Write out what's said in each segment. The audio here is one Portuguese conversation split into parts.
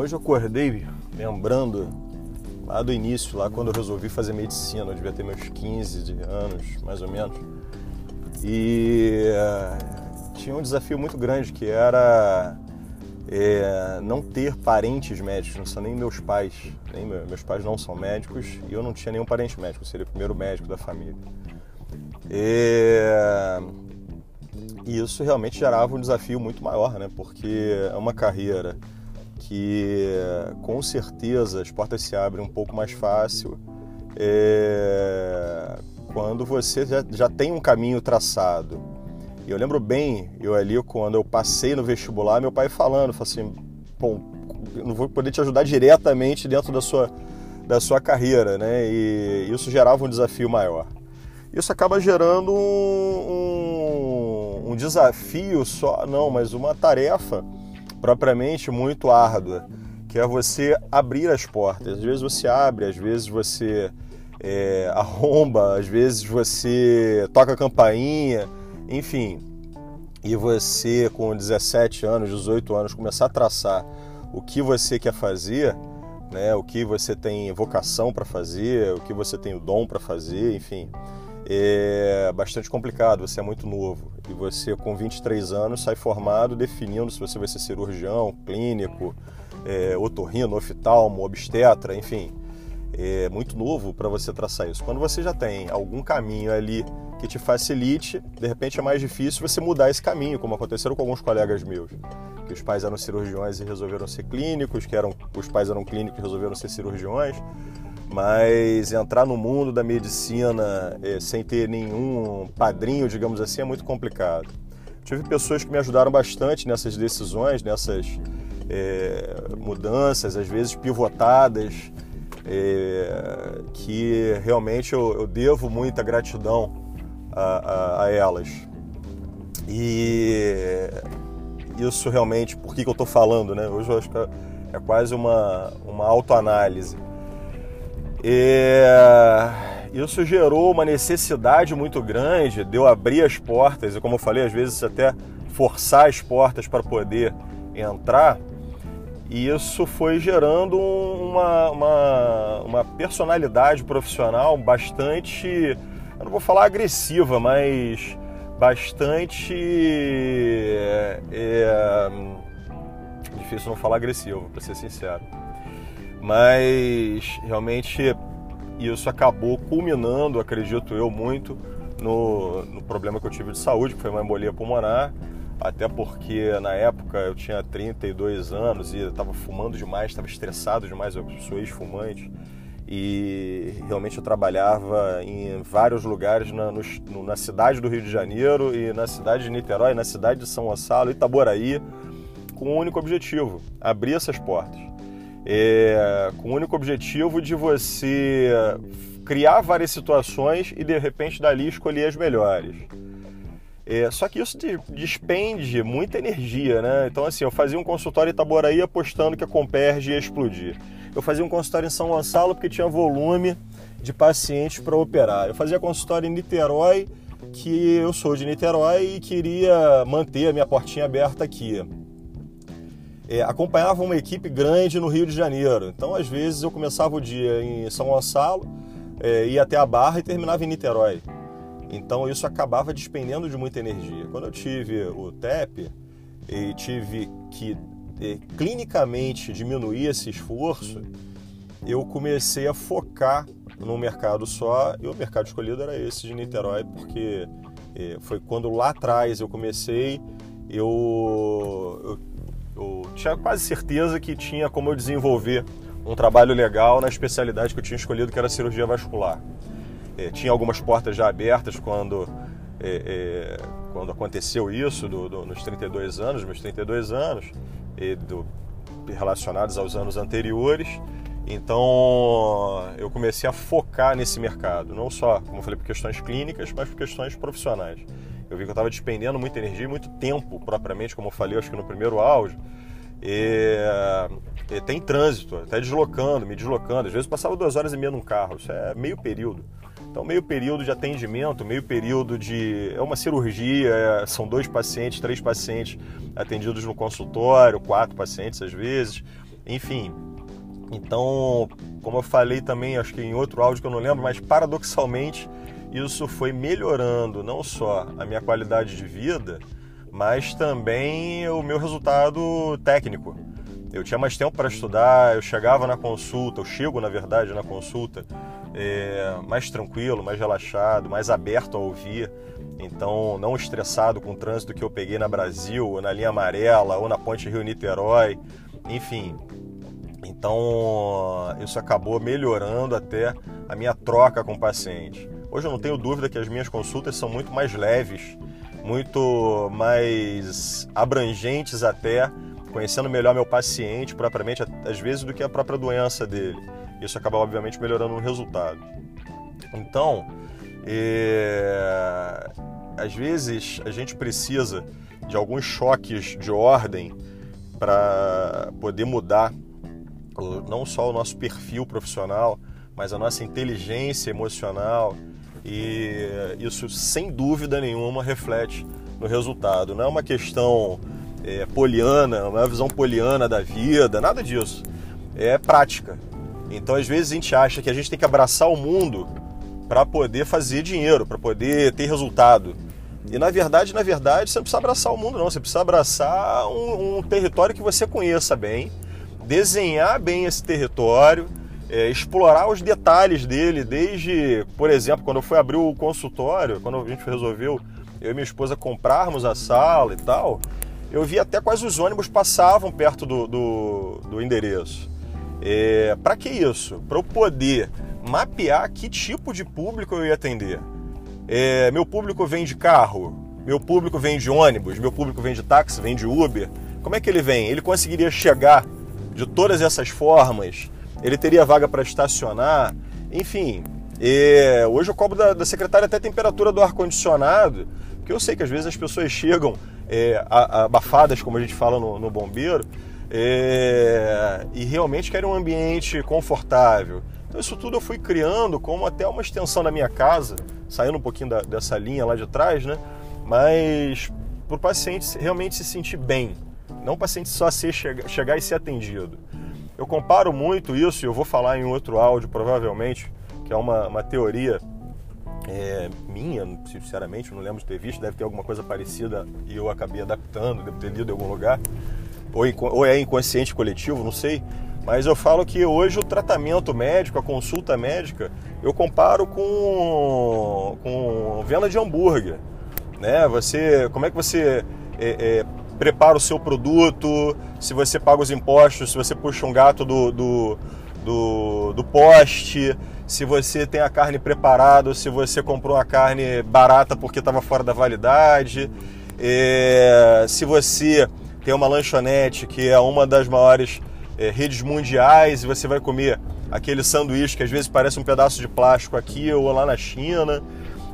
hoje eu acordei lembrando lá do início, lá quando eu resolvi fazer medicina, eu devia ter meus 15 anos, mais ou menos. E uh, tinha um desafio muito grande que era é, não ter parentes médicos, não são nem meus pais, nem meus pais não são médicos e eu não tinha nenhum parente médico, eu seria o primeiro médico da família. E isso realmente gerava um desafio muito maior, né? Porque é uma carreira que com certeza as portas se abrem um pouco mais fácil é, quando você já, já tem um caminho traçado eu lembro bem, eu ali, quando eu passei no vestibular, meu pai falando, falou assim, bom, não vou poder te ajudar diretamente dentro da sua, da sua carreira, né? E isso gerava um desafio maior. Isso acaba gerando um, um, um desafio só, não, mas uma tarefa propriamente muito árdua, que é você abrir as portas. Às vezes você abre, às vezes você é, arromba, às vezes você toca a campainha, enfim, e você com 17 anos, 18 anos começar a traçar o que você quer fazer, né, o que você tem vocação para fazer, o que você tem o dom para fazer, enfim, é bastante complicado. Você é muito novo e você com 23 anos sai formado definindo se você vai ser cirurgião, clínico, é, otorrino, oftalmo, obstetra, enfim, é muito novo para você traçar isso. Quando você já tem algum caminho ali que te facilite, de repente é mais difícil você mudar esse caminho, como aconteceu com alguns colegas meus, que os pais eram cirurgiões e resolveram ser clínicos, que eram os pais eram clínicos e resolveram ser cirurgiões, mas entrar no mundo da medicina é, sem ter nenhum padrinho, digamos assim, é muito complicado. Tive pessoas que me ajudaram bastante nessas decisões, nessas é, mudanças, às vezes pivotadas, é, que realmente eu, eu devo muita gratidão a, a, a elas. E isso realmente, por que, que eu estou falando, né? Hoje eu acho que é, é quase uma, uma autoanálise. E isso gerou uma necessidade muito grande de eu abrir as portas, e como eu falei, às vezes até forçar as portas para poder entrar. E isso foi gerando uma, uma, uma personalidade profissional bastante eu não vou falar agressiva, mas bastante. É, é, difícil não falar agressivo, para ser sincero. Mas realmente isso acabou culminando, acredito eu, muito no, no problema que eu tive de saúde, que foi uma embolia pulmonar. Até porque na época eu tinha 32 anos e estava fumando demais, estava estressado demais, eu sou ex-fumante e realmente eu trabalhava em vários lugares na, no, na, cidade do Rio de Janeiro e na cidade de Niterói, na cidade de São Gonçalo, Itaboraí, com um único objetivo: abrir essas portas. É, com o único objetivo de você criar várias situações e de repente dali escolher as melhores. É, só que isso despende muita energia, né? Então, assim, eu fazia um consultório em Itaboraí apostando que a Comperge ia explodir. Eu fazia um consultório em São Gonçalo porque tinha volume de pacientes para operar. Eu fazia consultório em Niterói, que eu sou de Niterói e queria manter a minha portinha aberta aqui. É, acompanhava uma equipe grande no Rio de Janeiro. Então, às vezes, eu começava o dia em São Gonçalo, é, ia até a Barra e terminava em Niterói. Então isso acabava despendendo de muita energia. Quando eu tive o TEP e tive que eh, clinicamente diminuir esse esforço, eu comecei a focar num mercado só e o mercado escolhido era esse de Niterói, porque eh, foi quando lá atrás eu comecei, eu, eu, eu tinha quase certeza que tinha como eu desenvolver um trabalho legal na especialidade que eu tinha escolhido, que era cirurgia vascular. É, tinha algumas portas já abertas quando, é, é, quando aconteceu isso, do, do, nos 32 anos, meus 32 anos, do, relacionados aos anos anteriores. Então eu comecei a focar nesse mercado, não só, como eu falei, por questões clínicas, mas por questões profissionais. Eu vi que eu estava despendendo muita energia e muito tempo, propriamente, como eu falei, acho que no primeiro áudio. E, e tem trânsito, até deslocando, me deslocando. Às vezes passava duas horas e meia num carro, isso é meio período. Então, meio período de atendimento, meio período de. É uma cirurgia, é, são dois pacientes, três pacientes atendidos no consultório, quatro pacientes às vezes. Enfim, então, como eu falei também, acho que em outro áudio que eu não lembro, mas paradoxalmente isso foi melhorando não só a minha qualidade de vida, mas também o meu resultado técnico. Eu tinha mais tempo para estudar, eu chegava na consulta, eu chego na verdade na consulta é, mais tranquilo, mais relaxado, mais aberto a ouvir. Então, não estressado com o trânsito que eu peguei na Brasil, ou na linha amarela, ou na ponte Rio-Niterói, enfim. Então, isso acabou melhorando até a minha troca com o paciente. Hoje eu não tenho dúvida que as minhas consultas são muito mais leves, muito mais abrangentes até, conhecendo melhor meu paciente propriamente, às vezes, do que a própria doença dele. Isso acaba, obviamente, melhorando o resultado. Então, é... às vezes a gente precisa de alguns choques de ordem para poder mudar não só o nosso perfil profissional, mas a nossa inteligência emocional, e isso, sem dúvida nenhuma, reflete no resultado. Não é uma questão é, poliana, não é uma visão poliana da vida, nada disso. É prática. Então, às vezes, a gente acha que a gente tem que abraçar o mundo para poder fazer dinheiro, para poder ter resultado. E na verdade, na verdade, você não precisa abraçar o mundo, não. Você precisa abraçar um, um território que você conheça bem, desenhar bem esse território é, explorar os detalhes dele, desde, por exemplo, quando eu fui abrir o consultório, quando a gente resolveu, eu e minha esposa, comprarmos a sala e tal, eu vi até quais os ônibus passavam perto do, do, do endereço. É, para que isso? Para eu poder mapear que tipo de público eu ia atender. É, meu público vem de carro, meu público vem de ônibus, meu público vem de táxi, vem de Uber. Como é que ele vem? Ele conseguiria chegar de todas essas formas ele teria vaga para estacionar, enfim. hoje eu cobro da, da, secretária até a temperatura do ar-condicionado, porque eu sei que às vezes as pessoas chegam é, abafadas, como a gente fala no, no bombeiro, é, e realmente querem um ambiente confortável. Então isso tudo eu fui criando como até uma extensão da minha casa, saindo um pouquinho da, dessa linha lá de trás, né? Mas para o paciente realmente se sentir bem, não o paciente só ser, chegar, chegar e ser atendido. Eu comparo muito isso, e eu vou falar em outro áudio provavelmente, que é uma, uma teoria é, minha, sinceramente, não lembro de ter visto, deve ter alguma coisa parecida e eu acabei adaptando, devo ter lido em algum lugar, ou, ou é inconsciente coletivo, não sei. Mas eu falo que hoje o tratamento médico, a consulta médica, eu comparo com, com venda de hambúrguer. Né? Você, como é que você é, é, prepara o seu produto, se você paga os impostos, se você puxa um gato do, do, do, do poste, se você tem a carne preparada, se você comprou a carne barata porque estava fora da validade, é, se você tem uma lanchonete que é uma das maiores é, redes mundiais e você vai comer aquele sanduíche que às vezes parece um pedaço de plástico aqui ou lá na China.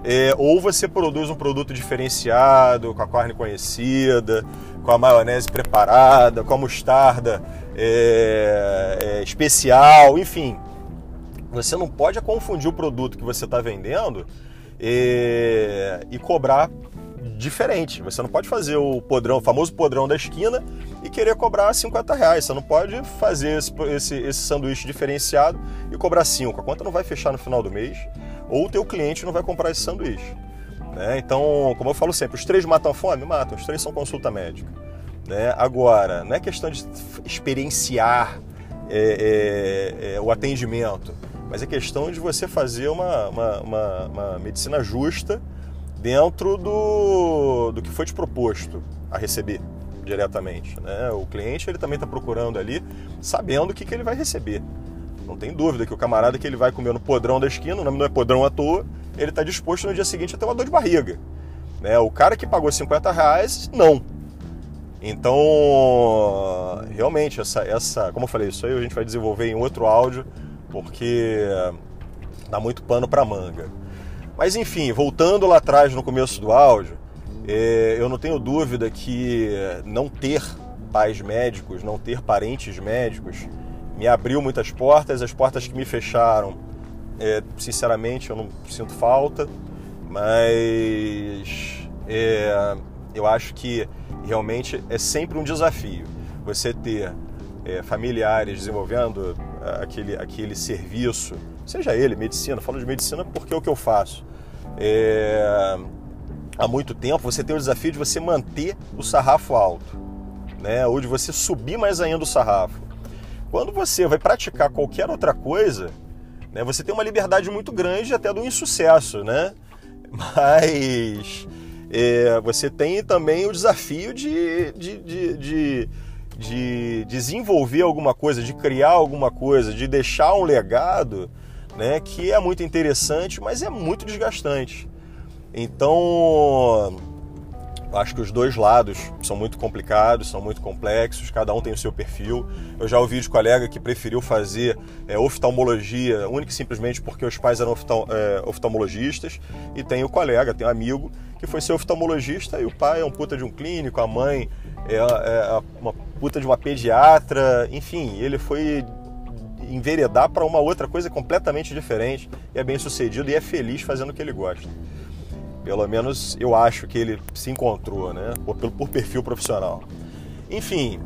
É, ou você produz um produto diferenciado, com a carne conhecida, com a maionese preparada, com a mostarda é, é, especial, enfim. Você não pode confundir o produto que você está vendendo é, e cobrar diferente. Você não pode fazer o podrão, o famoso podrão da esquina e querer cobrar 50 reais. Você não pode fazer esse, esse, esse sanduíche diferenciado e cobrar 5. A conta não vai fechar no final do mês ou o teu cliente não vai comprar esse sanduíche. Né? Então, como eu falo sempre, os três matam a fome? Matam, os três são consulta médica. Né? Agora, não é questão de experienciar é, é, é, o atendimento, mas é questão de você fazer uma, uma, uma, uma medicina justa dentro do, do que foi te proposto a receber diretamente. Né? O cliente ele também está procurando ali, sabendo o que, que ele vai receber. Não tem dúvida que o camarada que ele vai comer no podrão da esquina, não é podrão à toa, ele está disposto no dia seguinte a ter uma dor de barriga. Né? O cara que pagou 50 reais, não. Então, realmente, essa, essa, como eu falei, isso aí a gente vai desenvolver em outro áudio, porque dá muito pano para manga. Mas enfim, voltando lá atrás no começo do áudio, é, eu não tenho dúvida que não ter pais médicos, não ter parentes médicos, me abriu muitas portas. As portas que me fecharam, é, sinceramente, eu não sinto falta, mas é, eu acho que realmente é sempre um desafio você ter é, familiares desenvolvendo é, aquele, aquele serviço, seja ele medicina, falo de medicina porque é o que eu faço. É, há muito tempo, você tem o desafio de você manter o sarrafo alto, né? ou de você subir mais ainda o sarrafo. Quando você vai praticar qualquer outra coisa, né, você tem uma liberdade muito grande até do insucesso, né? Mas é, você tem também o desafio de, de, de, de, de desenvolver alguma coisa, de criar alguma coisa, de deixar um legado né, que é muito interessante, mas é muito desgastante. Então, acho que os dois lados são muito complicados, são muito complexos, cada um tem o seu perfil. Eu já ouvi de colega que preferiu fazer é, oftalmologia única e simplesmente porque os pais eram oftal, é, oftalmologistas, e tem o colega, tem um amigo que foi ser oftalmologista e o pai é um puta de um clínico, a mãe é, é uma puta de uma pediatra, enfim, ele foi enveredar para uma outra coisa completamente diferente e é bem sucedido e é feliz fazendo o que ele gosta. Pelo menos eu acho que ele se encontrou, né? Por, por perfil profissional. Enfim,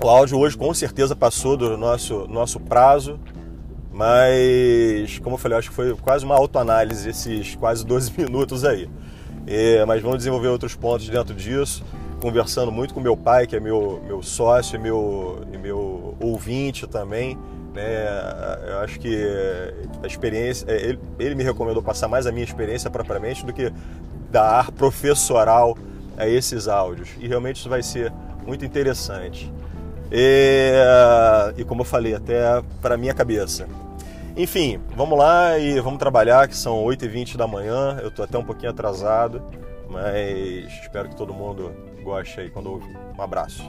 o áudio hoje com certeza passou do nosso, nosso prazo, mas como eu falei, acho que foi quase uma autoanálise esses quase 12 minutos aí. É, mas vamos desenvolver outros pontos dentro disso, conversando muito com meu pai, que é meu, meu sócio e meu, e meu ouvinte também. Né? Eu acho que a experiência, é, ele, ele me recomendou passar mais a minha experiência propriamente do que dar professoral a esses áudios. E realmente isso vai ser muito interessante. E, e como eu falei, até para minha cabeça. Enfim, vamos lá e vamos trabalhar, que são 8h20 da manhã. Eu estou até um pouquinho atrasado, mas espero que todo mundo goste aí quando ouvir. Um abraço.